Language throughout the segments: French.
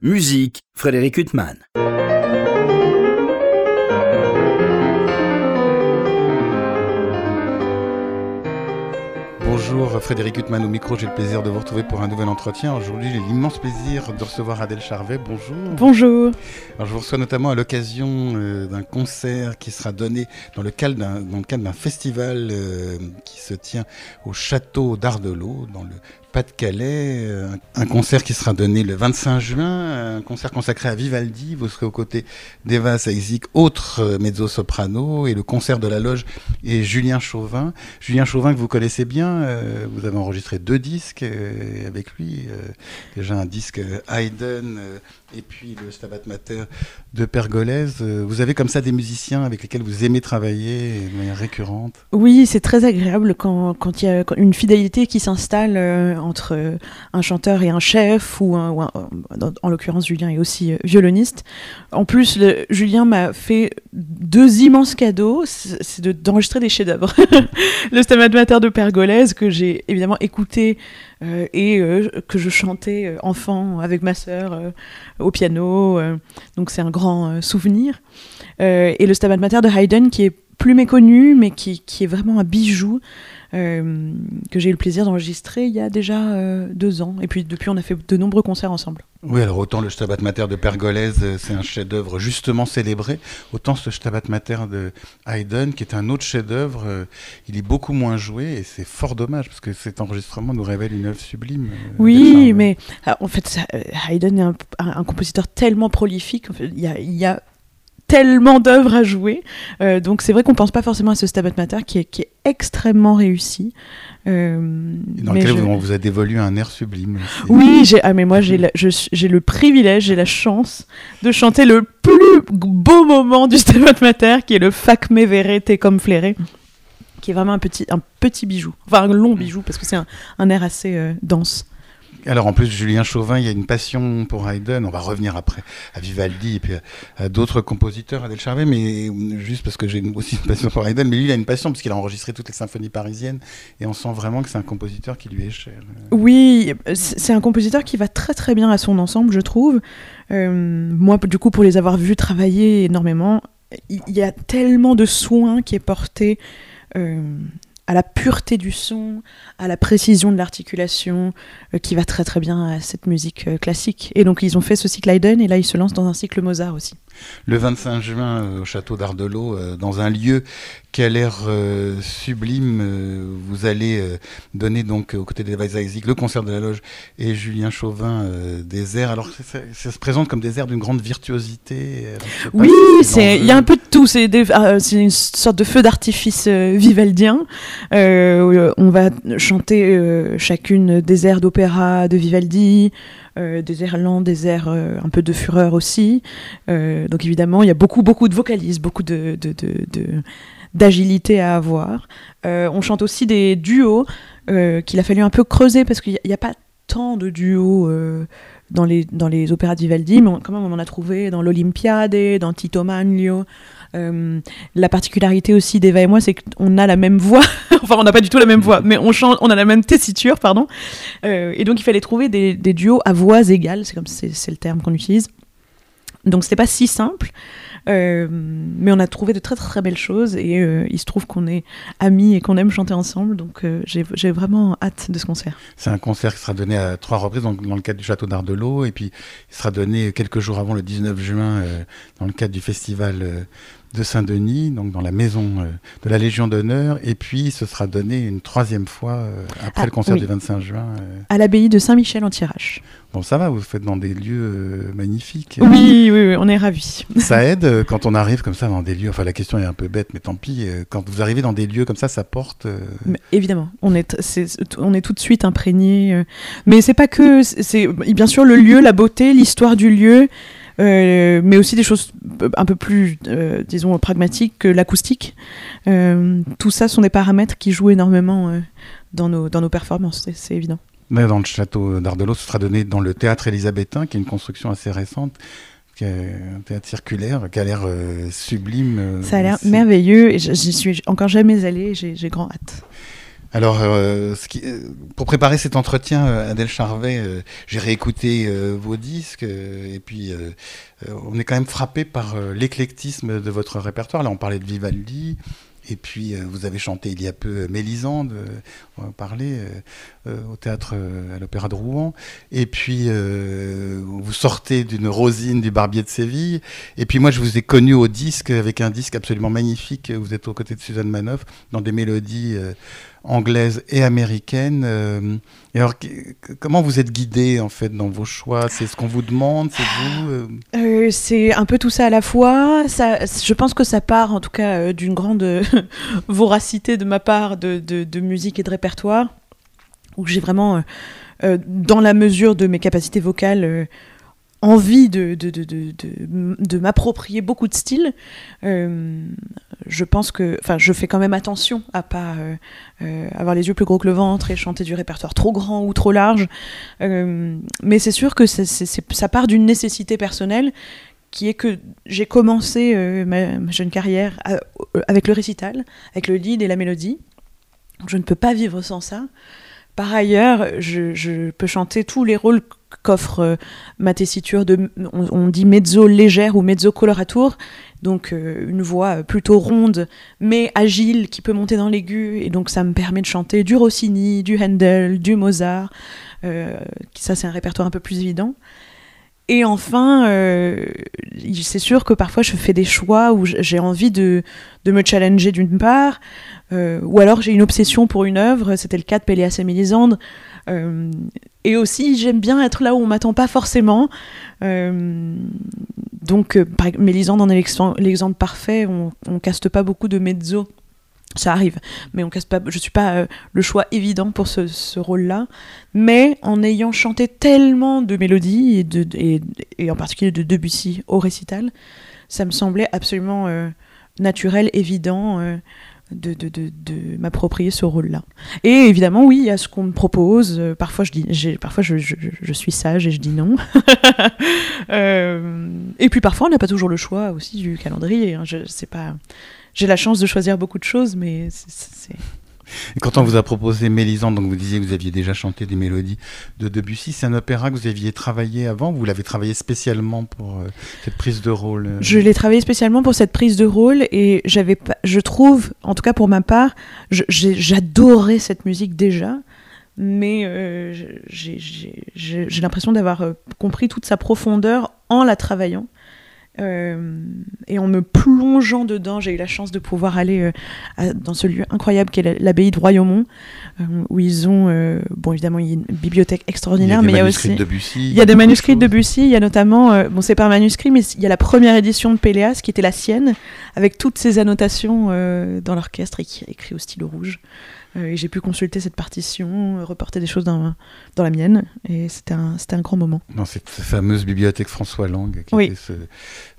Musique, Frédéric Huttman. Bonjour Frédéric Huttman au micro, j'ai le plaisir de vous retrouver pour un nouvel entretien. Aujourd'hui j'ai l'immense plaisir de recevoir Adèle Charvet. Bonjour. Bonjour. Alors, je vous reçois notamment à l'occasion euh, d'un concert qui sera donné dans le cadre d'un, dans le cadre d'un festival euh, qui se tient au château d'Ardelot, dans le pas-de-Calais, euh, un concert qui sera donné le 25 juin, un concert consacré à Vivaldi. Vous serez aux côtés d'Eva Saizik, autre euh, mezzo-soprano, et le concert de la loge est Julien Chauvin. Julien Chauvin que vous connaissez bien, euh, vous avez enregistré deux disques avec lui. déjà un disque Haydn et puis le Stabat Mater de Pergolèse. Vous avez comme ça des musiciens avec lesquels vous aimez travailler de manière récurrente? Oui, c'est très agréable quand il y a une fidélité qui s'installe entre euh, un chanteur et un chef, ou, un, en l'occurrence Julien est aussi euh, violoniste. En plus, Julien m'a fait deux immenses cadeaux, c'est d'enregistrer des chefs-d'œuvre. le Stabat Mater de Pergolèse, que j'ai évidemment écouté euh, et que je chantais enfant avec ma sœur au piano. donc c'est un grand souvenir. et le Stabat Mater de Haydn, qui est plus méconnu, mais qui est vraiment un bijou. Euh, que j'ai eu le plaisir d'enregistrer il y a déjà euh, deux ans. Et puis depuis, on a fait de nombreux concerts ensemble. Oui, alors autant le Stabat Mater de Pergolèse, euh, c'est un chef-d'œuvre justement célébré, autant ce Stabat Mater de Haydn, qui est un autre chef-d'œuvre, il est beaucoup moins joué et c'est fort dommage parce que cet enregistrement nous révèle une œuvre sublime. Oui, mais ah, en fait, Haydn est un, compositeur tellement prolifique. il, y a, il y a tellement d'œuvres à jouer. Euh, donc c'est vrai qu'on pense pas forcément à ce Stabat Mater qui est, qui est extrêmement réussi. Euh, dans lequel on vous a dévolu un air sublime. Oui, j'ai ah mais moi j'ai le privilège, j'ai la chance de chanter le plus beau moment du Stabat Mater qui est le Fac me verete comme flairé qui est vraiment un petit un petit bijou, enfin un long bijou parce que c'est un, un, air assez euh, dense. Alors en plus, Julien Chauvin, il y a une passion pour Haydn. On va revenir après à Vivaldi et puis à, d'autres compositeurs, Adèle Charvet, mais juste parce que j'ai aussi une passion pour Haydn. Mais lui, il a une passion parce qu'il a enregistré toutes les symphonies parisiennes et on sent vraiment que c'est un compositeur qui lui est cher. Oui, c'est un compositeur qui va très très bien à son ensemble, je trouve. Euh, moi, du coup, pour les avoir vus travailler énormément, il y a tellement de soins qui est porté. Euh, à la pureté du son, à la précision de l'articulation, euh, qui va très très bien à cette musique euh, classique. Et donc ils ont fait ce cycle Haydn et là ils se lancent dans un cycle Mozart aussi. Le 25 juin euh, au château d'Ardelot, dans un lieu qui a l'air sublime, vous allez donner donc aux côtés d'Eva Isaac le concert de la loge et Julien Chauvin des airs. Alors ça, se présente comme des airs d'une grande virtuosité. oui, il y a un peu de tout. C'est une sorte de feu d'artifice vivaldien. Euh, on va chanter euh, chacune des airs d'opéra de Vivaldi, euh, des airs lents, des airs un peu de fureur aussi. donc évidemment, il y a beaucoup, beaucoup de vocalises, beaucoup de, d'agilité à avoir. on chante aussi des duos qu'il a fallu un peu creuser parce qu'il n'y a, pas tant de duos dans, les, dans les opéras de Vivaldi, mais quand même on en a trouvé dans l'Olympiade, dans Tito Manlio. Euh, la particularité aussi d'Eva et moi, c'est qu'on a la même voix. enfin, on n'a pas du tout la même voix, mais on chante, on a la même tessiture, pardon. Euh, et donc, il fallait trouver des, duos à voix égales. C'est comme c'est le terme qu'on utilise. Donc, c'était pas si simple. Euh, mais on a trouvé de très très belles choses et il se trouve qu'on est amis et qu'on aime chanter ensemble, donc j'ai vraiment hâte de ce concert. C'est un concert qui sera donné à trois reprises dans, dans le cadre du Château d'Ardelot et puis il sera donné quelques jours avant le 19 juin dans le cadre du festival de Saint-Denis, donc dans la maison euh, de la Légion d'honneur, et puis ce sera donné une troisième fois euh, après le ah, concert du 25 juin. Euh. À l'abbaye de Saint-Michel en Tirage. Bon, ça va, vous faites dans des lieux magnifiques. Oui, oui, oui, on est ravis. Ça aide quand on arrive comme ça dans des lieux, enfin la question est un peu bête, mais tant pis, quand vous arrivez dans des lieux comme ça, ça porte... évidemment, on est, on est tout de suite imprégné. mais c'est pas que, c'est bien sûr le lieu, la beauté, l'histoire du lieu, mais aussi des choses un peu plus, euh, disons, pragmatiques que l'acoustique. Euh, tout ça sont des paramètres qui jouent énormément dans, nos, dans nos performances, c'est évident. Mais dans le château d'Ardelot, ce sera donné dans le théâtre élisabétain, qui est une construction assez récente, qui est un théâtre circulaire, qui a l'air sublime. Ça a l'air merveilleux, et j'y suis encore jamais allée, j'ai grand hâte. Alors, euh, ce qui, euh, pour préparer cet entretien, euh, Adèle Charvet, j'ai réécouté vos disques et puis on est quand même frappé par l'éclectisme de votre répertoire. Là, on parlait de Vivaldi. Et puis, vous avez chanté il y a peu Mélisande, euh, parler, euh, euh, au théâtre, à l'Opéra de Rouen. Et puis, vous sortez d'une Rosine du Barbier de Séville. Et puis, moi, je vous ai connu au disque, avec un disque absolument magnifique. Vous êtes aux côtés de Suzanne Manoff, dans des mélodies anglaises et américaines. et alors, comment vous êtes guidé, en fait, dans vos choix? C'est ce qu'on vous demande C'est un peu tout ça à la fois. Ça, je pense que ça part en tout cas d'une grande voracité de ma part de, de- de musique et de répertoire, où j'ai vraiment, euh, euh, dans la mesure de mes capacités vocales, euh, envie de, m'approprier beaucoup de styles. Je pense que, enfin, je fais quand même attention à pas avoir les yeux plus gros que le ventre et chanter du répertoire trop grand ou trop large. Mais c'est sûr que ça part d'une nécessité personnelle qui est que j'ai commencé ma, jeune carrière avec le récital, avec le lead et la mélodie. Je ne peux pas vivre sans ça. Par ailleurs, je, peux chanter tous les rôles qu'offre euh, ma tessiture de, on, on dit mezzo légère ou mezzo coloratour, donc euh, une voix plutôt ronde mais agile qui peut monter dans l'aigu et donc ça me permet de chanter du Rossini, du Handel, du Mozart. Euh, ça c'est un répertoire un peu plus évident. Et enfin, euh, c'est sûr que parfois je fais des choix où j'ai envie de, de me challenger d'une part, euh, ou alors j'ai une obsession pour une œuvre, c'était le cas de Péléas et Mélisande. Euh, et aussi, j'aime bien être là où on m'attend pas forcément. Donc, Mélisande en est l'exemple l'exemple parfait, on, on caste pas beaucoup de mezzo. Ça arrive, mais on casse pas. Je suis pas euh, le choix évident pour ce, ce rôle-là, mais en ayant chanté tellement de mélodies et, de, et, en particulier de Debussy au récital, ça me semblait absolument euh, naturel, évident euh, de, de, de, m'approprier ce rôle-là. Et évidemment, oui, il y a ce qu'on me propose. Parfois, je dis, parfois je, je, suis sage et je dis non. Et puis parfois, on n'a pas toujours le choix aussi du calendrier. hein. Je sais pas. J'ai la chance de choisir beaucoup de choses, mais c'est- quand on vous a proposé Mélisande, donc vous disiez que vous aviez déjà chanté des mélodies de Debussy, c'est un opéra que vous aviez travaillé avant, vous l'avez travaillé spécialement pour euh, cette prise de rôle euh, Je l'ai travaillé spécialement pour cette prise de rôle et j'avais je trouve, en tout cas pour ma part, j'adorais cette musique déjà, mais euh, j'ai- l'impression d'avoir compris toute sa profondeur en la travaillant. Euh, et en me plongeant dedans, j'ai eu la chance de pouvoir aller euh, à- dans ce lieu incroyable qu'est la- l'abbaye de Royaumont, euh, où ils ont, bon évidemment, il y a une bibliothèque extraordinaire, mais il y a manuscrits aussi... Il y a des manuscrits de. Debussy, il y a notamment, bon c'est pas un manuscrit, mais il y a la première édition de Péléas qui était la sienne, avec toutes ces annotations dans l'orchestre et qui est écrit au stylo rouge. Euh, et j'ai pu consulter cette partition, euh, reporter des choses dans, dans la mienne, et c'était un, c'était un grand moment. Dans cette fameuse bibliothèque François Lang, qui Oui. était ce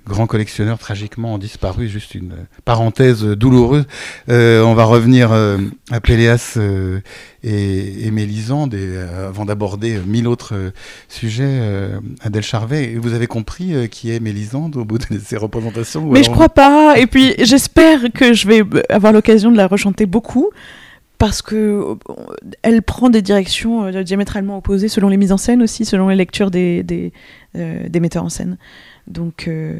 grand collectionneur tragiquement disparu, juste une parenthèse douloureuse. Euh, on va revenir euh, à Péléas euh, et, et Mélisande, et, avant d'aborder mille autres sujets, Adèle Charvet, vous avez compris qui est Mélisande au bout de ces représentations Mais je alors- crois pas, et puis j'espère que je vais avoir l'occasion de la rechanter beaucoup. Parce que euh, elle prend des directions euh, diamétralement opposées selon les mises en scène aussi, selon les lectures des, des, euh, des metteurs en scène. Donc euh,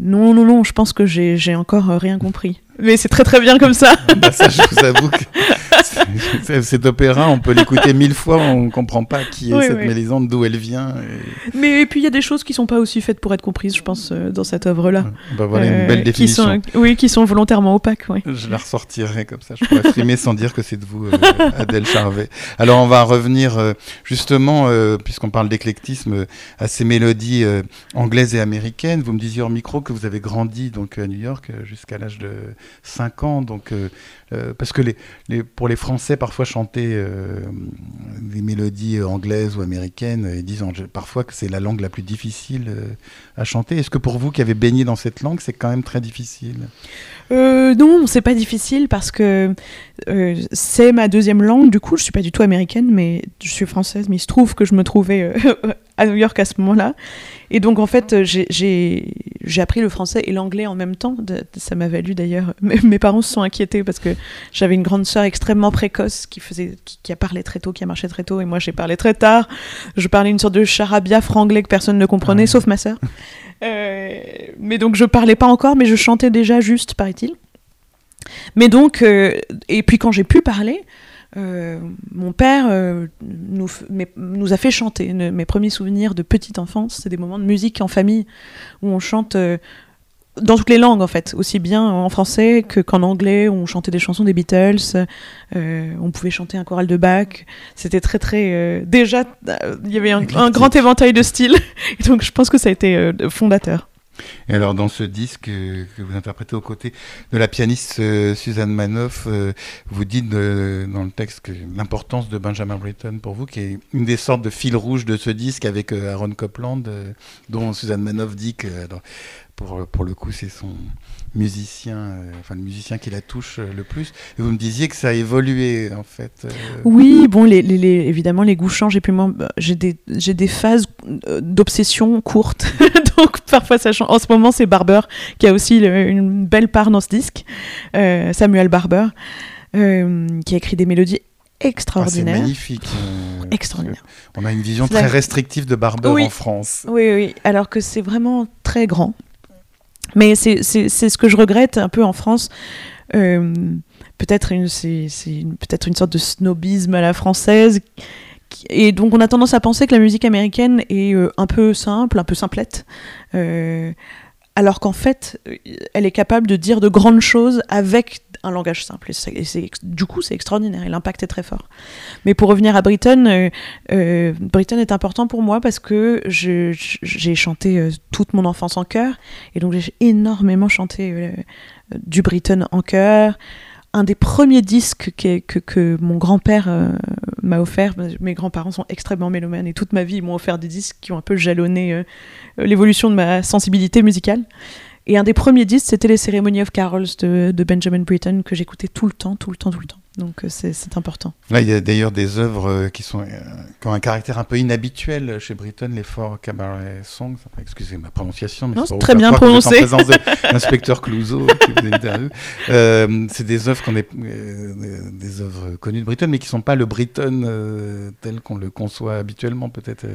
non, non, non, je pense que j'ai encore rien compris. Mais c'est très très bien comme ça. Bah, ça, je vous avoue que cet opéra, on peut l'écouter mille fois, on comprend pas qui est Oui, cette oui. Mélisande, d'où elle vient. et- Mais et puis il y a des choses qui sont pas aussi faites pour être comprises, je pense, euh, dans cette œuvre-là. Bah, voilà une Euh, belle qui définition. sont, oui, qui sont volontairement opaques, oui. Je la ressortirai comme ça, je pourrais frimer sans dire que c'est de vous, euh, Adèle Charvet. Alors on va revenir justement, puisqu'on parle d'éclectisme, à ces mélodies anglaises et américaines. Vous me disiez hors micro que vous avez grandi donc à New York euh, jusqu'à l'âge de 5 ans, donc euh, euh, parce que pour les Français parfois chanter des mélodies anglaises ou américaines, ils disent en- parfois que c'est la langue la plus difficile à chanter. Est-ce que pour vous qui avez baigné dans cette langue, c'est quand même très difficile? Non, c'est pas difficile parce que c'est ma deuxième langue. Du coup, je suis pas du tout américaine, mais je suis française. Mais il se trouve que je me trouvais à New York à ce moment-là. Et donc, en fait, j'ai- j'ai appris le français et l'anglais en même temps. ça m'a valu d'ailleurs. Mes, parents se sont inquiétés parce que j'avais une grande sœur extrêmement précoce qui, faisait, qui, a parlé très tôt, qui a marché très tôt, et moi j'ai parlé très tard. Je parlais une sorte de charabia franglais que personne ne comprenait, sauf ma sœur. Euh, mais donc je parlais pas encore, mais je chantais déjà juste, paraît-il. Mais donc, euh, et puis quand j'ai pu parler, euh, mon père euh, nous, a fait chanter. mes premiers souvenirs de petite enfance, c'est des moments de musique en famille où on chante euh, dans toutes les langues en fait, aussi bien en français que qu'en anglais. On chantait des chansons des Beatles, on pouvait chanter un choral de Bach. C'était très très déjà, il y avait un, grand éventail de styles. Donc je pense que ça a été fondateur. Et alors, dans ce disque que vous interprétez aux côtés de la pianiste euh, Suzanne Manoff, euh, vous dites dans le texte que l'importance de Benjamin Britten pour vous, qui est une des sortes de fils rouges de ce disque avec euh, Aaron Copland, dont Suzanne Manoff dit que pour, le coup, c'est son musicien, euh, enfin le musicien qui la touche euh, le plus. Et vous me disiez que ça a évolué en fait. Euh. Oui, bon, évidemment les goûts changent et puis moi bah, j'ai des phases d'obsession courtes, donc parfois ça change. En ce moment c'est Barber qui a aussi une belle part dans ce disque, Samuel Barber, qui a écrit des mélodies extraordinaires. c'est magnifique. Extraordinaire. On a une vision très restrictive de Barber en France. Oui, oui, alors que c'est vraiment très grand. Mais c'est ce que je regrette un peu en France. Euh, peut-être une, c'est peut-être une sorte de snobisme à la française. Et donc on a tendance à penser que la musique américaine est euh, un peu simple, un peu simplette. Euh, alors qu'en fait, elle est capable de dire de grandes choses avec un langage simple. Et, du coup, c'est extraordinaire et l'impact est très fort. Mais pour revenir à Britton, euh, euh est important pour moi parce que j'ai chanté euh, toute mon enfance en chœur et donc j'ai énormément chanté euh, du Britton en chœur. Un des premiers disques que, que, mon grand-père m'a offert, mes grands-parents sont extrêmement mélomanes et toute ma vie ils m'ont offert des disques qui ont un peu jalonné l'évolution de ma sensibilité musicale. Et un des premiers disques, c'était les Ceremony of Carols de, de Benjamin Britten que j'écoutais tout le temps, tout le temps, tout le temps. Donc euh, c'est important. Là, il y a d'ailleurs des œuvres euh, qui, sont, euh, qui ont un caractère un peu inhabituel chez Britton, les Four Cabaret Songs. excusez ma prononciation, mais c'est très bien prononcé. En présence de l'inspecteur Clouseau qui vous euh, c'est des œuvres qu'on est des œuvres connues de Britton, mais qui ne sont pas le Britton tel qu'on le conçoit habituellement, peut-être.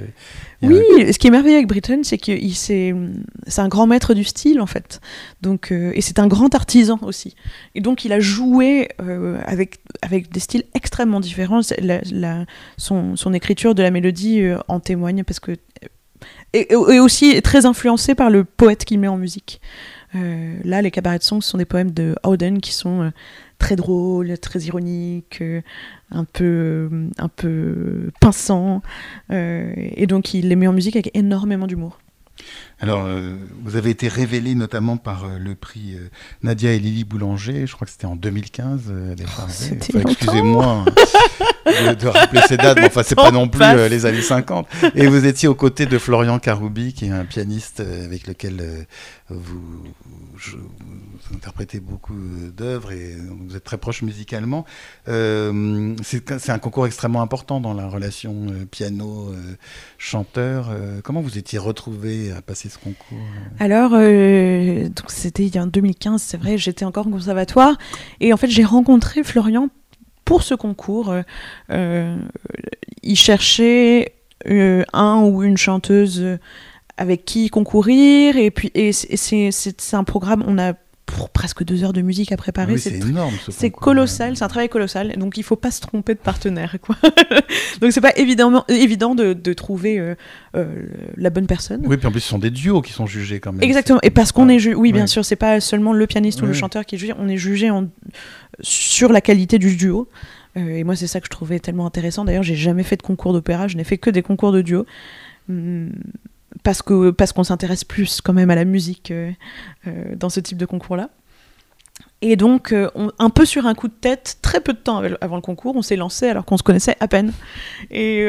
Oui, ce qui est merveilleux avec Britton, c'est que c'est un grand maître du style en fait. Donc et c'est un grand artisan aussi. Et donc il a joué avec avec des styles extrêmement différents. son, écriture de la mélodie euh, en témoigne parce que et, aussi très influencé par le poète qu'il met en musique. Euh, là, les cabarets de songs sont des poèmes de Howden qui sont euh, très drôles, très ironiques, un peu, un peu pinçants, et donc il les met en musique avec énormément d'humour. Alors, euh, vous avez été révélé notamment par euh, le prix euh, Nadia et Lily Boulanger, je crois que c'était en 2015. Excusez-moi hein, de, rappeler ces dates, mais enfin, c'est pas non plus les années 50. Et vous étiez aux côtés de Florian Caroubi, qui est un pianiste avec lequel vous, interprétez beaucoup d'œuvres et vous êtes très proche musicalement. c'est un concours extrêmement important dans la relation piano-chanteur. comment vous étiez retrouvé à passer ce concours Alors, euh, donc c'était en 2015, c'est vrai, j'étais encore au conservatoire. Et en fait, j'ai rencontré Florian pour ce concours. Euh, euh, il cherchait un ou une chanteuse avec qui concourir. Et puis, et c'est un programme, on a presque deux heures de musique à préparer. Ah c'est énorme. C'est colossal, c'est un travail colossal. Donc il faut pas se tromper de partenaire. Quoi. donc c'est pas évidemment, évident de, de trouver euh, euh, la bonne personne. Oui, puis en plus ce sont des duos qui sont jugés quand même. Exactement. Et parce qu'on est jugé, oui, bien sûr, c'est pas seulement le pianiste ou le chanteur qui est jugé, on est jugé en... sur la qualité du duo. Euh, et moi c'est ça que je trouvais tellement intéressant. D'ailleurs j'ai jamais fait de concours d'opéra, je n'ai fait que des concours de duo. Hum, parce que parce qu'on s'intéresse plus quand même à la musique euh, euh, dans ce type de concours-là. Et donc, euh, un peu sur un coup de tête, très peu de temps avant le concours, on s'est lancé alors qu'on se connaissait à peine. Et,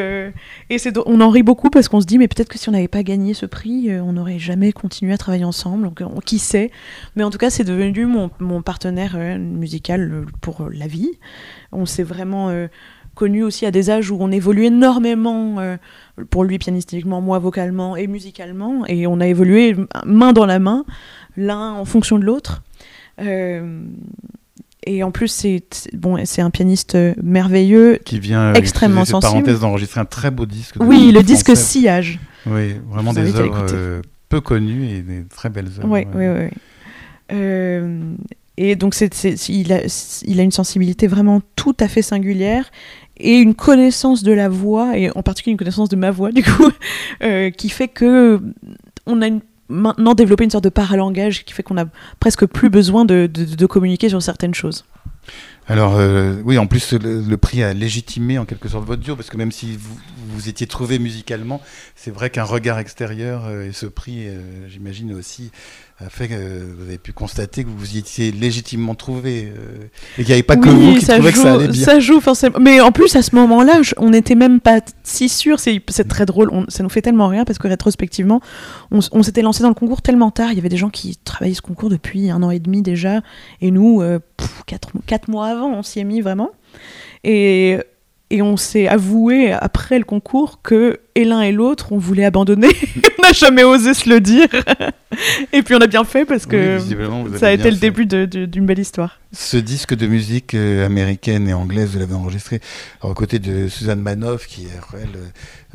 et on en rit beaucoup parce qu'on se dit, mais peut-être que si on n'avait pas gagné ce prix, on n'aurait jamais continué à travailler ensemble. Qui sait? Mais en tout cas, c'est devenu mon, mon partenaire musical pour la vie. On s'est vraiment connu aussi à des âges où on évolue énormément, euh, pour lui pianistiquement, moi vocalement et musicalement, et on a évolué main dans la main, l'un en fonction de l'autre. Euh, et en plus, c'est bon, c'est un pianiste merveilleux, qui vient extrêmement sensible. parenthèse d'enregistrer un très beau disque. Oui, le disque. Sillage. Oui, vraiment des œuvres euh, peu connues et des très belles œuvres. Oui, oui, oui. Et donc, il, a, une sensibilité vraiment tout à fait singulière et une connaissance de la voix, et en particulier une connaissance de ma voix, du coup, euh, qui fait que on a maintenant développé une sorte de paralangage qui fait qu'on a presque plus besoin de, communiquer sur certaines choses. Alors euh, oui, en plus le, prix a légitimé en quelque sorte votre duo parce que même si vous vous étiez trouvé musicalement, c'est vrai qu'un regard extérieur euh, et ce prix, j'imagine aussi, a fait que vous avez pu constater que vous vous y étiez légitimement trouvé euh, et qu'il n'y avait pas que Oui, vous qui trouviez que ça allait bien. ça joue forcément. Mais en plus, à ce moment-là, on n'était même pas si sûr. C'est très drôle. On- ça nous fait tellement rire parce que rétrospectivement, on, s'était lancé dans le concours tellement tard. Il y avait des gens qui travaillaient ce concours depuis un an et demi déjà. Et nous, euh, pff, quatre, quatre mois avant, on s'y est mis vraiment. Et, et on s'est avoué après le concours que et l'un et l'autre, on voulait abandonner. on n'a jamais osé se le dire. et puis on a bien fait parce que Oui, ça a été le fait. début d'une belle histoire. Ce disque de musique euh, américaine et anglaise, vous l'avez enregistré alors, aux côtés de Suzanne Manoff, qui est, elle,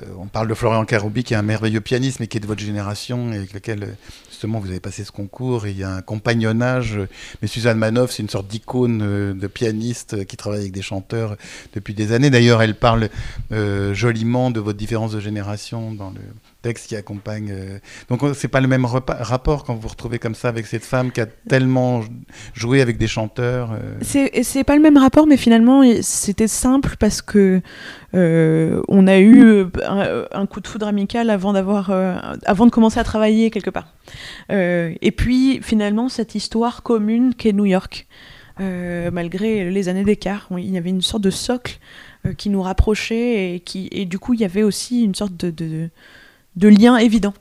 euh, on parle de Florian Caroubi, qui est un merveilleux pianiste, mais qui est de votre génération et avec lequel, euh, justement, vous avez passé ce concours. Et il y a un compagnonnage. euh, Mais Suzanne Manoff, c'est une sorte d'icône euh, de pianiste euh, qui travaille avec des chanteurs depuis des années. D'ailleurs, elle parle euh, joliment de votre différence de génération dans le texte qui accompagne. euh, Donc, on- c'est pas le même rapport quand vous vous retrouvez comme ça avec cette femme qui a tellement joué avec des chanteurs. euh, C'est pas le même rapport, mais finalement, c'était simple parce que euh, on a eu un, un coup de foudre amical avant d'avoir, avant de commencer à travailler quelque part. Et puis finalement, cette histoire commune qu'est New York, malgré les années d'écart, il y avait une sorte de socle qui nous rapprochait et qui, et du coup, il y avait aussi une sorte de, de, de lien évident.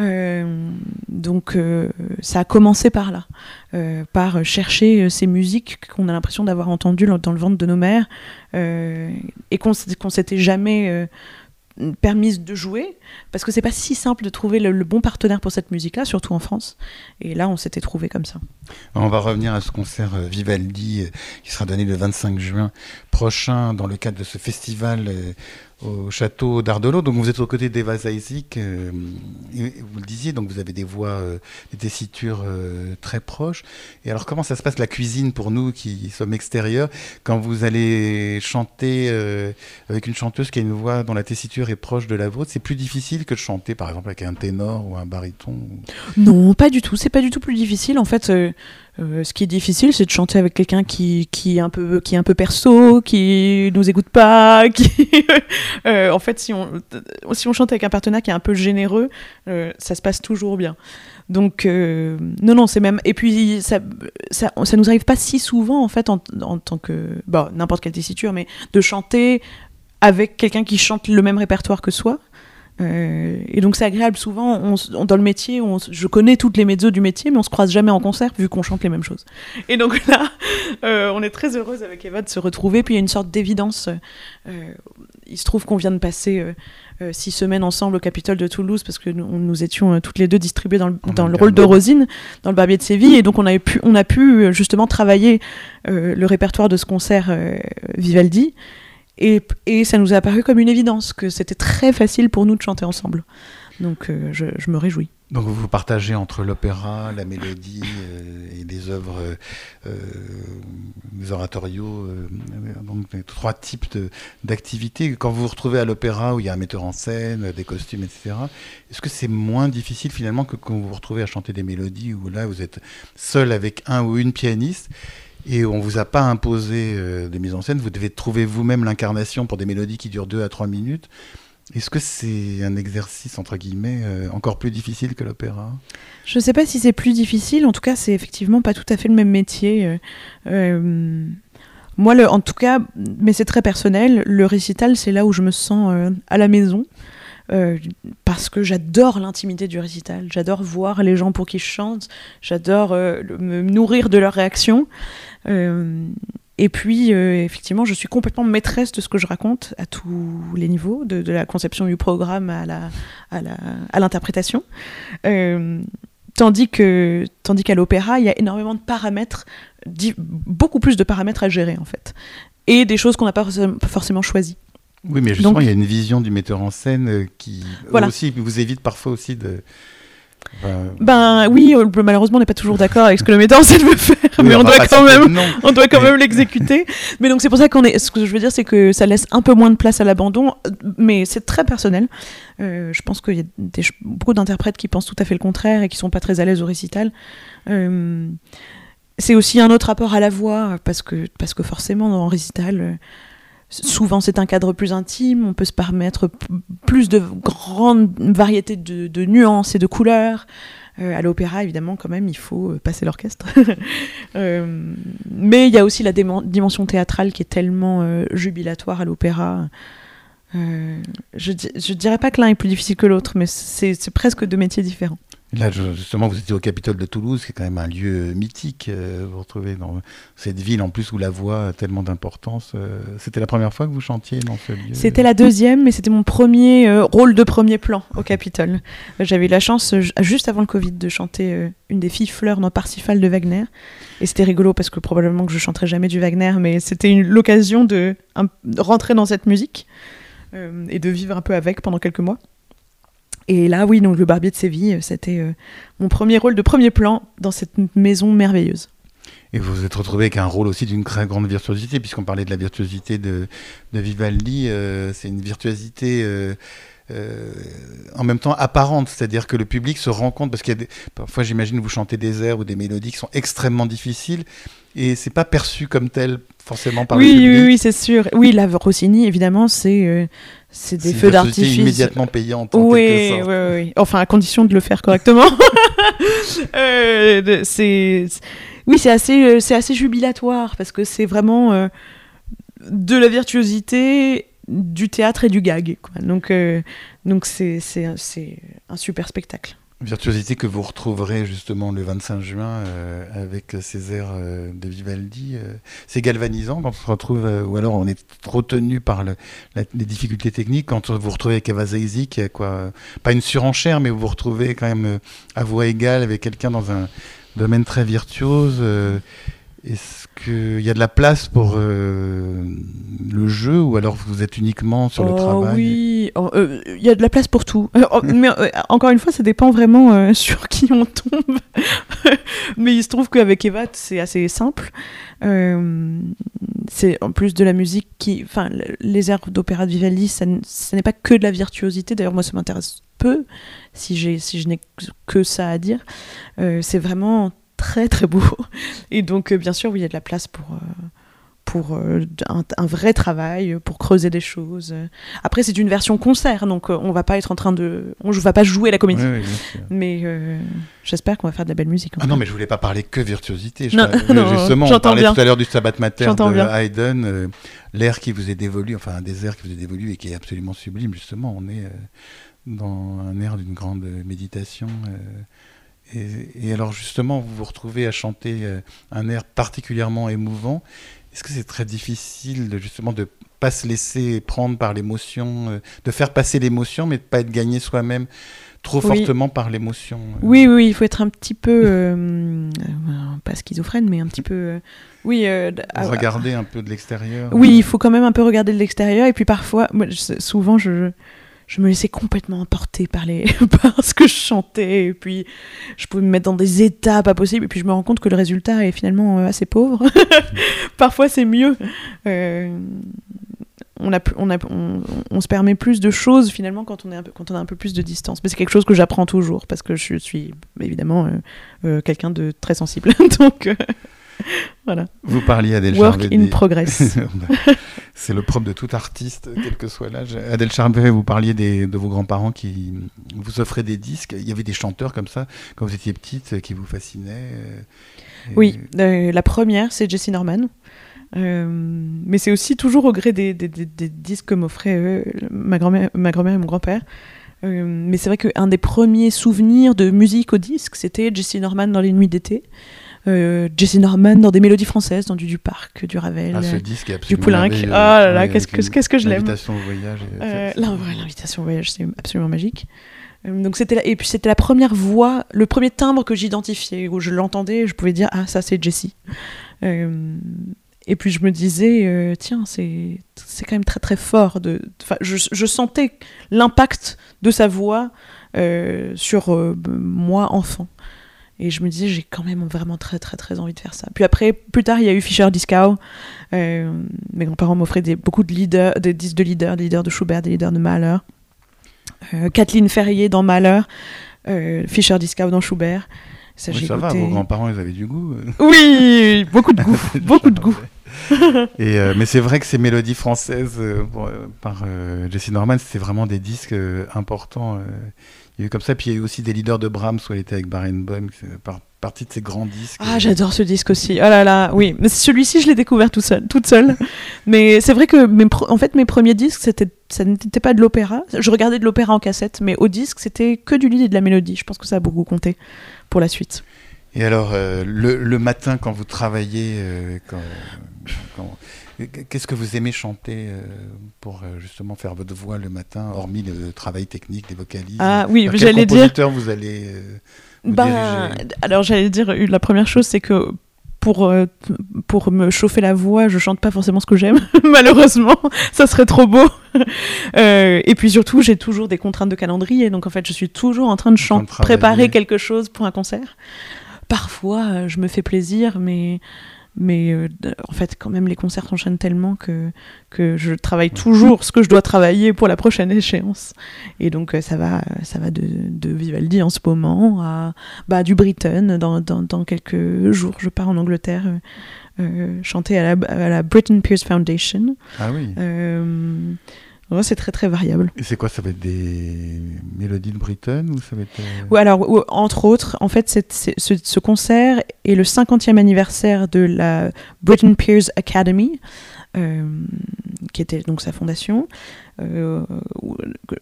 Euh, donc euh, ça a commencé par là, euh, par chercher euh, ces musiques qu'on a l'impression d'avoir entendues dans le ventre de nos mères euh, et qu'on qu'on s'était jamais euh, permise de jouer parce que c'est pas si simple de trouver le, bon partenaire pour cette musique-là, surtout en France. Et là, on s'était trouvé comme ça. On va revenir à ce concert euh, Vivaldi euh, qui sera donné le 25 juin prochain dans le cadre de ce festival euh, au château d'Ardelot. Donc vous êtes aux côtés d'Eva Zaïzik, euh, vous le disiez, donc vous avez des voix, euh, des tessitures euh, très proches. Et alors comment ça se passe la cuisine pour nous qui sommes extérieurs quand vous allez chanter avec une chanteuse qui a une voix dont la tessiture est proche de la vôtre C'est plus difficile que de chanter par exemple avec un ténor ou un baryton Non, pas du tout. C'est pas du tout plus difficile. En fait, euh, ce qui est difficile, c'est de chanter avec quelqu'un qui, qui est un peu qui est un peu perso, qui nous écoute pas. Qui... Euh, en fait, si on si on chante avec un partenaire qui est un peu généreux, euh, ça se passe toujours bien. Donc non, non, c'est même. Et puis ça, ça, ça nous arrive pas si souvent en fait en, en tant que bah, n'importe quelle tessiture, mais de chanter avec quelqu'un qui chante le même répertoire que soi. Euh, et donc c'est agréable. Souvent, on, on- dans le métier, on je connais toutes les mezzos du métier, mais on se croise jamais en concert vu qu'on chante les mêmes choses. Et donc là, euh, on est très heureuse avec Eva de se retrouver. Puis il y a une sorte d'évidence. Euh, il se trouve qu'on vient de passer six semaines ensemble au Capitole de Toulouse parce que nous, nous étions toutes les deux distribuées dans le, dans le rôle de Rosine dans le Barbier de Séville. Et donc on, avait pu, on a pu justement travailler le répertoire de ce concert Vivaldi. Et, ça nous a apparu comme une évidence que c'était très facile pour nous de chanter ensemble. Donc euh, je, me réjouis. Donc vous partagez entre l'opéra, la mélodie euh, et les œuvres, euh, euh, les oratorios, donc trois types d'activités. Quand vous vous retrouvez à l'opéra où il y a un metteur en scène, des costumes, etc., est-ce que c'est moins difficile finalement que quand vous vous retrouvez à chanter des mélodies où là vous êtes seul avec un ou une pianiste? Et on vous a pas imposé euh, de mise en scène, vous devez trouver vous-même l'incarnation pour des mélodies qui durent deux à trois minutes. Est-ce que c'est un exercice, entre guillemets, euh, encore plus difficile que l'opéra? Je sais pas si c'est plus difficile, en tout cas c'est effectivement pas tout à fait le même métier. euh, euh, moi, en tout cas, mais c'est très personnel, le récital c'est là où je me sens à la maison. parce que j'adore l'intimité du récital, j'adore voir les gens pour qui je chante, j'adore me nourrir de leurs réactions. Euh, Et puis, effectivement, je suis complètement maîtresse de ce que je raconte à tous les niveaux, de, la conception du programme à la, à l'interprétation. tandis que tandis qu'à l'opéra, il y a énormément de paramètres, beaucoup plus de paramètres à gérer en fait, et des choses qu'on n'a pas forcément choisies. Oui, mais justement, il y a une vision du metteur en scène euh, qui aussi vous évite parfois aussi de. Ben oui, euh, malheureusement, on n'est pas toujours d'accord avec ce que le metteur en scène veut faire, mais on, doit quand même, on doit quand même l'exécuter. Mais donc c'est pour ça qu'on est. Ce que je veux dire, c'est que ça laisse un peu moins de place à l'abandon, mais c'est très personnel. Euh, je pense qu'il y a beaucoup d'interprètes qui pensent tout à fait le contraire et qui sont pas très à l'aise au récital. c'est aussi un autre rapport à la voix parce que parce que forcément dans le récital Souvent, c'est un cadre plus intime, on peut se permettre plus de grandes variétés de, nuances et de couleurs. Euh, à l'opéra, évidemment, quand même, il faut euh, passer l'orchestre. Euh, mais il y a aussi la dimension théâtrale qui est tellement jubilatoire à l'opéra. je, je dirais pas que l'un est plus difficile que l'autre, mais c'est presque deux métiers différents. Là, justement, vous étiez au Capitole de Toulouse, qui est quand même un lieu mythique. Euh, vous retrouvez dans cette ville, en plus, où la voix a tellement d'importance. Euh, c'était la première fois que vous chantiez dans ce lieu? C'était la deuxième, mais c'était mon premier euh, rôle de premier plan au Capitole. J'avais eu la chance, juste avant le Covid, de chanter une des filles fleurs dans Parsifal de Wagner. Et c'était rigolo parce que probablement que je chanterai jamais du Wagner, mais c'était l'occasion de, de, rentrer dans cette musique et de vivre un peu avec pendant quelques mois. Et là, oui, donc le Barbier de Séville, c'était euh, mon premier rôle de premier plan dans cette maison merveilleuse. Et vous vous êtes retrouvé avec un rôle aussi d'une très grande virtuosité, puisqu'on parlait de la virtuosité de, de Vivaldi. Euh, c'est une virtuosité euh, en même temps apparente, c'est-à-dire que le public se rend compte, parce qu'il y a des, parfois j'imagine vous chantez des airs ou des mélodies qui sont extrêmement difficiles, et c'est pas perçu comme tel forcément par oui, le public. Oui, oui, c'est sûr. Oui, la Rossini, évidemment, c'est c'est des feux d'artifice. immédiatement payante. En oui, oui, oui. Enfin, à condition de le faire correctement. euh, c'est, oui, c'est assez, euh, c'est assez jubilatoire parce que c'est vraiment euh, de la virtuosité, du théâtre et du gag. Donc, euh, donc c'est, c'est, c'est un super spectacle. Virtuosité que vous retrouverez justement le 25 juin euh, avec ces airs euh, de Vivaldi. C'est galvanisant quand on se retrouve, ou alors on est trop tenu par les difficultés techniques. Quand vous vous retrouvez avec Eva Zaizik, quoi, pas une surenchère, mais vous vous retrouvez quand même à voix égale avec quelqu'un dans un domaine très virtuose. Est-ce qu'il y a de la place pour euh, le jeu ou alors vous êtes uniquement sur le oh travail Oui, oh, euh, il y a de la place pour tout. Euh, oh, mais encore une fois, ça dépend vraiment sur qui on tombe. mais il se trouve qu'avec Eva, c'est assez simple. c'est en plus de la musique qui. Enfin, les airs d'opéra de Vivaldi, ça, n'est pas que de la virtuosité. D'ailleurs, moi, ça m'intéresse peu si, si je n'ai que ça à dire. c'est vraiment très très beau. Et donc, euh, bien sûr, oui, il y a de la place pour, euh, pour euh, un, vrai travail, pour creuser des choses. Après, c'est une version concert, donc on va pas être en train de. On ne va pas jouer la comédie. mais j'espère qu'on va faire de la belle musique. Ah non, mais je voulais pas parler que virtuosité. justement, on parlait tout à l'heure du Sabbat Mater de Haydn, l'air qui vous est dévolu, enfin un des airs qui vous est dévolu et qui est absolument sublime, justement. On est dans un air d'une grande méditation. Et, alors justement, vous vous retrouvez à chanter euh, un air particulièrement émouvant. Est-ce que c'est très difficile de, justement de pas se laisser prendre par l'émotion, euh, de faire passer l'émotion, mais de pas être gagné soi-même trop fortement par l'émotion euh? Oui, oui, il faut être un petit peu, pas schizophrène, mais un petit peu, oui. regarder un peu de l'extérieur. Oui, il faut quand même un peu regarder de l'extérieur, et puis parfois, moi, souvent, je je me laissais complètement emporter par, les, par ce que je chantais. Et puis, je pouvais me mettre dans des états pas possibles. Et puis, je me rends compte que le résultat est finalement euh, assez pauvre. Parfois, c'est mieux. Euh, on, a, on, a, on, se permet plus de choses finalement quand on, est un peu, quand on a un peu plus de distance. Mais c'est quelque chose que j'apprends toujours parce que je suis évidemment euh, quelqu'un de très sensible. Donc. voilà. Vous parliez Adèle Work in progress. C'est le propre de tout artiste, quel que soit l'âge. Adèle Charbet, vous parliez des, de vos grands-parents qui vous offraient des disques. Il y avait des chanteurs comme ça, quand vous étiez petite, qui vous fascinaient euh, Oui, euh, la première, c'est Jessie Norman. Euh, mais c'est aussi toujours au gré des, des, des, disques que m'offraient ma grand-mère ma grand et mon grand-père. mais c'est vrai qu'un des premiers souvenirs de musique au disque, c'était Jessie Norman dans les nuits d'été. Euh, Jesse Norman dans des mélodies françaises, dans du Duparc, du Ravel, Ah, ce euh, disque est du Poulenc. Oh là là, qu'est-ce que, qu'est-ce que je l'aime. L'invitation au voyage. Euh, l'invitation au voyage, c'est absolument magique. Donc c'était la- et puis c'était la première voix, le premier timbre que j'identifiais, où je l'entendais, je pouvais dire ah ça c'est Jessie. Euh, et puis je me disais euh, tiens c'est c'est quand même très très fort de, enfin je, je sentais l'impact de sa voix euh, sur moi enfant. Et je me disais, j'ai quand même vraiment très, très, très envie de faire ça. Puis après, plus tard, il y a eu Fischer Discow. Euh, mes grands-parents m'offraient beaucoup de leaders, des disques de leaders, des leaders de Schubert, des leaders de Mahler. Euh, Kathleen Ferrier dans Mahler, euh, Fischer Discow dans Schubert. Ça, Oui, ça va, vos grands-parents, ils avaient du goût. euh. Oui, beaucoup de goût, beaucoup de goût. Et, euh, mais c'est vrai que ces mélodies françaises euh, pour, euh, par Jesse Norman, c'était vraiment des disques importants. Il y a eu comme ça, puis il y a eu aussi des leaders de Brahms, où elle était avec Barenboim, par, partie de ces grands disques. Ah, j'adore ce disque aussi. Oh là là, oui. Mais celui-ci, je l'ai découvert tout seul, toute seule. mais c'est vrai que, mes en fait, mes premiers disques, c'était, ça n'était pas de l'opéra. Je regardais de l'opéra en cassette, mais au disque, c'était que du lead et de la mélodie. Je pense que ça a beaucoup compté pour la suite. Et alors, euh, le, le matin, quand vous travaillez, euh, quand, quand- qu'est-ce que vous aimez chanter euh, pour euh, justement faire votre voix le matin, hormis le travail technique des vocalistes? Ah oui, j'allais dire. vous allez euh, vous Ben, alors j'allais dire, la première chose, c'est que pour, pour me chauffer la voix, je chante pas forcément ce que j'aime, malheureusement, ça serait trop beau. Euh, et puis surtout, j'ai toujours des contraintes de calendrier, donc en fait, je suis toujours en train de, En train de chan- préparer quelque chose pour un concert. Parfois, je me fais plaisir, mais, mais euh, en fait, quand même, les concerts s'enchaînent tellement que, que je travaille toujours ce que je dois travailler pour la prochaine échéance. Et donc, euh, ça va, ça va de, de Vivaldi en ce moment à bah, du Britain. Dans, dans, dans quelques jours, je pars en Angleterre euh, chanter à la, à la Britain Pierce Foundation. Ah oui. C'est très très variable. Et c'est quoi Ça va être des mélodies de Britton ou ça va être euh, Ou alors, ou- entre autres, en fait, ce, ce concert est le 50e anniversaire de la Britain Peers Academy, euh, qui était donc sa fondation. euh,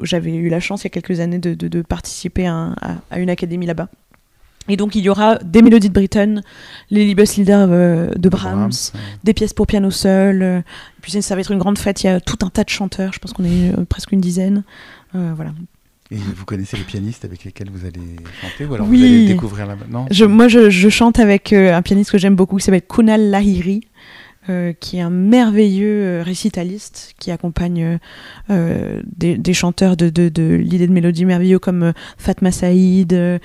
J'avais eu la chance il y a quelques années de, de- de participer à, un- à- à une académie là-bas. Et donc, il y aura des mélodies de Britten, les Liebeslieder euh, de Brahms, ouais. des pièces pour piano seul. euh, puis ça va être une grande fête. Il y a tout un tas de chanteurs. Je pense qu'on est euh, presque une dizaine. Euh, voilà. Et vous connaissez les pianistes avec lesquels vous allez chanter ou alors Oui. vous allez le découvrir là maintenant Je, moi, je, je chante avec un pianiste que j'aime beaucoup qui s'appelle Kunal Lahiri, euh, qui est un merveilleux euh, récitaliste qui accompagne euh, des, chanteurs de, de, l'idée de mélodie merveilleux comme Fatma Saïd,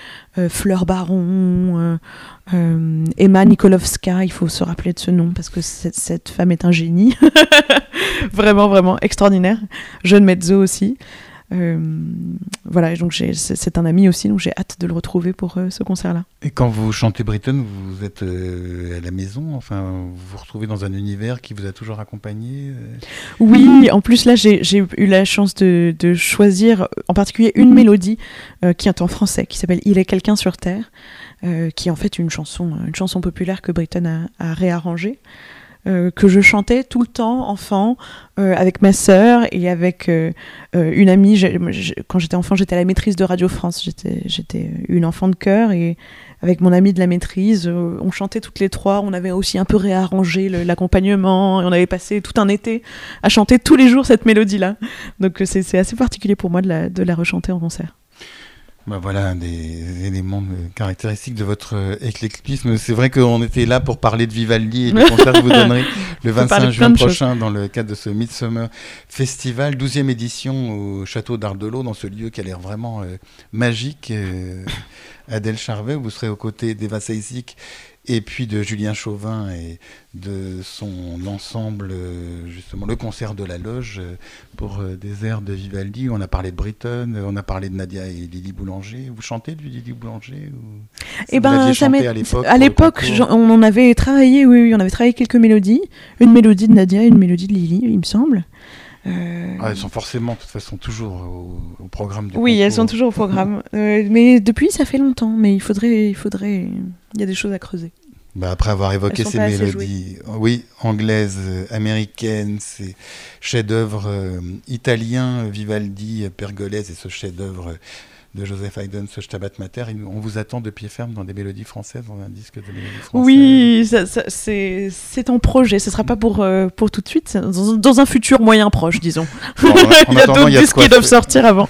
Fleur Baron, Emma Nikolovska. Il faut se rappeler de ce nom parce que cette femme est un génie. vraiment, vraiment extraordinaire. Jeune mezzo aussi. Euh, voilà, donc c'est un ami aussi, donc j'ai hâte de le retrouver pour euh, ce concert-là. Et quand vous chantez Britton, vous êtes euh, à la maison, enfin vous vous retrouvez dans un univers qui vous a toujours accompagné Oui, en plus là j'ai eu la chance de, de choisir en particulier une mélodie qui est en français, qui s'appelle Il est quelqu'un sur Terre, euh, qui est en fait une chanson, une chanson populaire que Britton a, a réarrangée, euh, que je chantais tout le temps, enfant, euh, avec ma sœur et avec euh, une amie. Quand j'étais enfant, j'étais la maîtrise de Radio France, j'étais une enfant de cœur et avec mon amie de la maîtrise, on chantait toutes les trois, on avait aussi un peu réarrangé l'accompagnement et on avait passé tout un été à chanter tous les jours cette mélodie-là. Donc c'est c'est assez particulier pour moi de la, de la rechanter en concert. Bah voilà un des éléments euh, caractéristiques de votre euh, éclectisme. C'est vrai qu'on était là pour parler de Vivaldi et du concert que vous donnerez le peut parler 25 de juin prochain dans le cadre de ce Midsummer Festival, 12e édition au château d'Ardelot, dans ce lieu qui a l'air vraiment euh, magique. euh, Adèle Charvet, vous serez aux côtés d'Eva Seisik et puis de Julien Chauvin et de son ensemble, euh, justement, le concert de la loge euh, pour euh, des airs de Vivaldi. On a parlé de Britton, on a parlé de Nadia et Lily Boulanger. Vous chantez du Lily Boulanger ou... Eh ben, ça à l'époque à on en avait travaillé, oui, oui, on avait travaillé quelques mélodies. Une mélodie de Nadia, une mélodie de Lily, il me semble. Euh, Ah, elles sont forcément, de toute façon, toujours au, au programme du oui, elles sont toujours au programme. Euh, mais depuis, ça fait longtemps. Mais il faudrait, il faudrait, il y a des choses à creuser. Bah, après avoir évoqué ces mélodies, oui, anglaises, euh, américaines, ces chefs-d'œuvre euh, italiens, euh, Vivaldi, euh, Pergolèse et ce chef-d'œuvre euh, de Joseph Haydn, ce Stabat Mater. On vous attend de pied ferme dans des mélodies françaises, dans un disque de mélodies françaises. Oui, c'est en projet. Ce ne sera pas pour, euh, pour tout de suite, dans, un futur moyen proche, disons. il y a d'autres disques qui doivent sortir avant.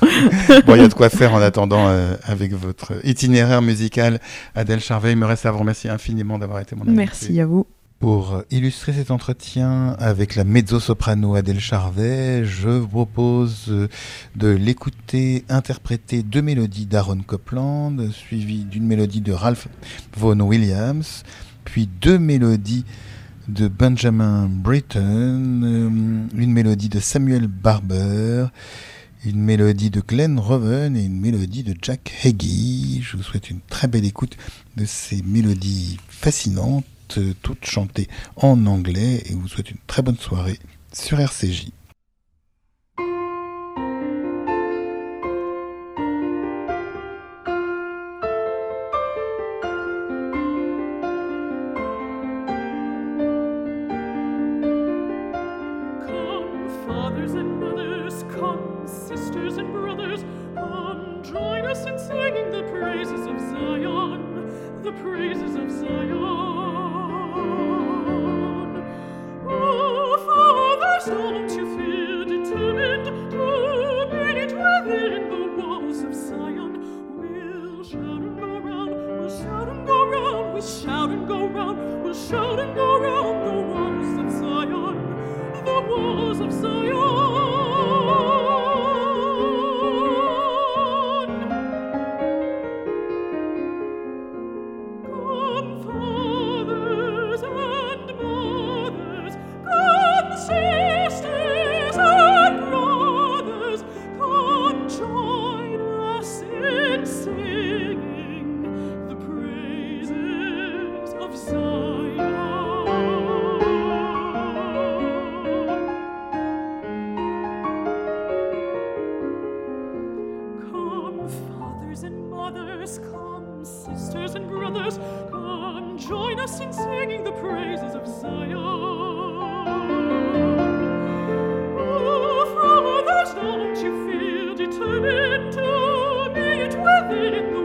bon, il y a de quoi faire en attendant euh, avec votre itinéraire musical. Adèle Charvet, il me reste à vous remercier infiniment d'avoir été mon invité. Merci à vous. Pour illustrer cet entretien avec la mezzo-soprano Adèle Charvet, je vous propose de l'écouter interpréter deux mélodies d'Aaron Copland, suivies d'une mélodie de Ralph Vaughan Williams, puis deux mélodies de Benjamin Britten, une mélodie de Samuel Barber, une mélodie de Glenn Roven et une mélodie de Jack Hagee. Je vous souhaite une très belle écoute de ces mélodies fascinantes toutes chantées en anglais et vous souhaite une très bonne soirée sur RCJ. Fathers and mothers, come, sisters and brothers, come, join us in singing the praises of Zion. Oh, fathers, don't you fear, determined to meet within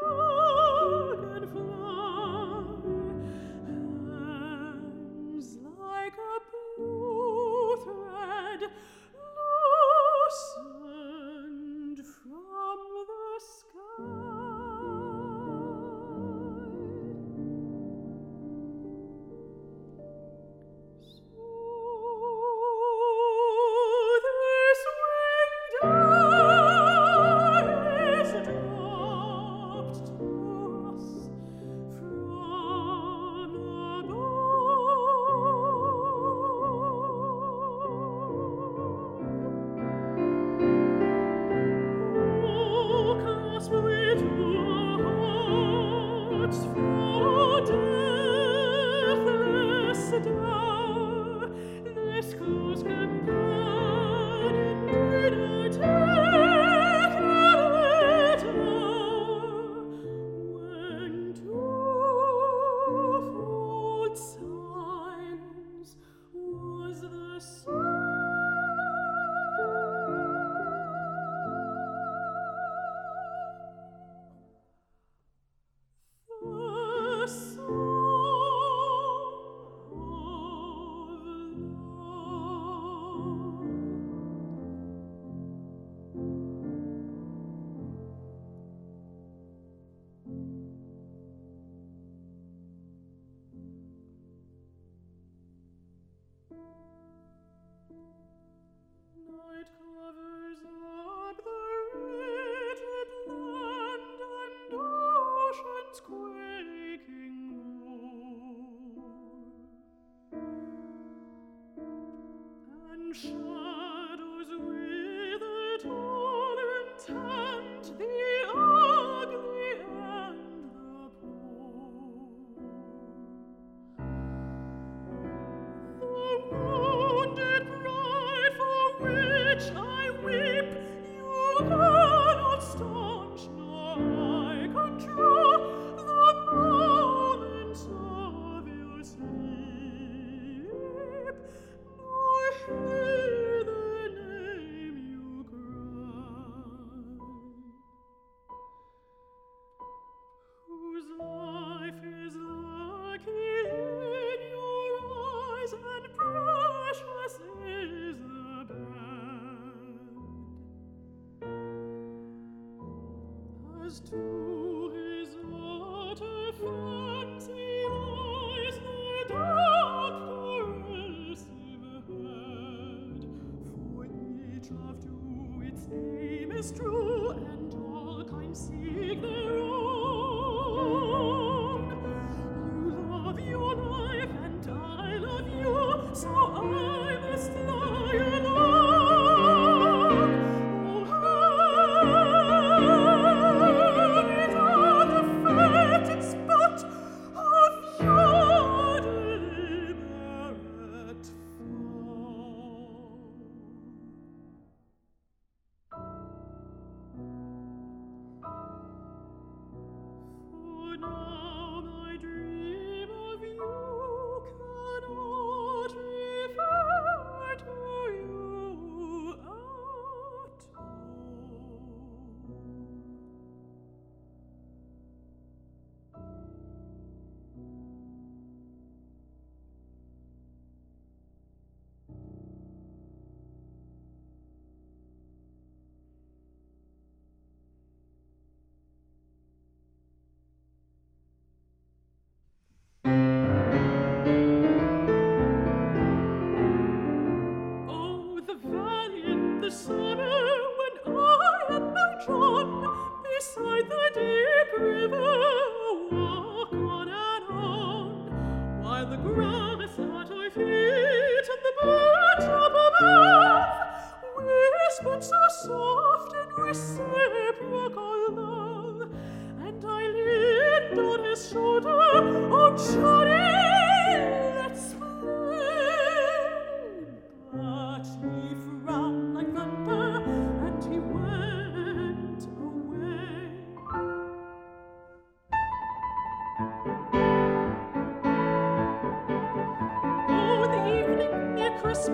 Oh.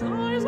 his eyes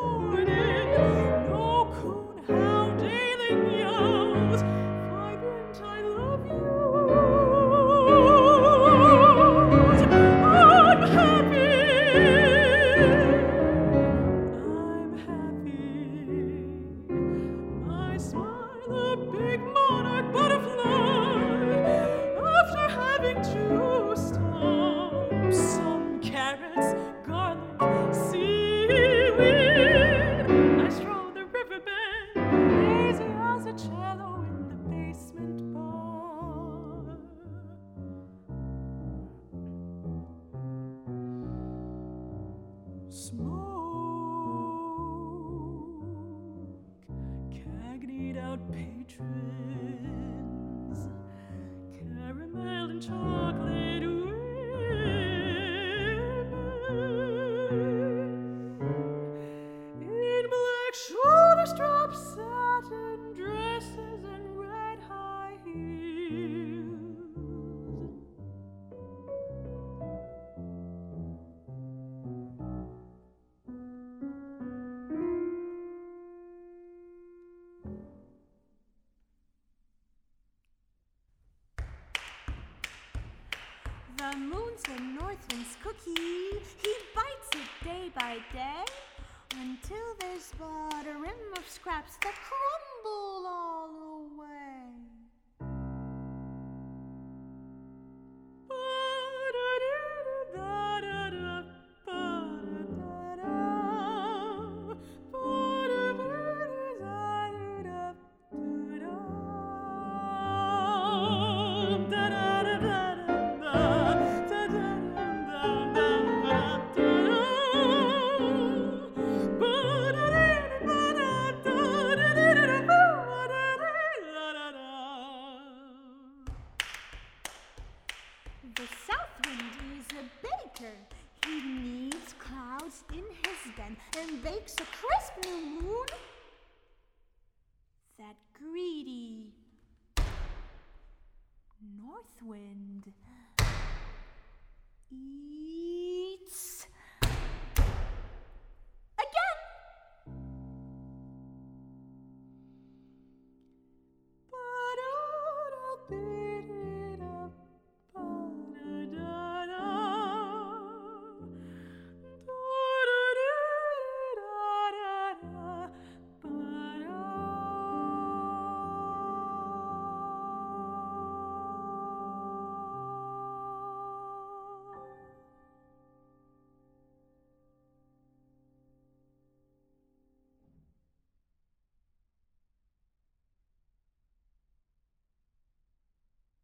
scraps the crumb.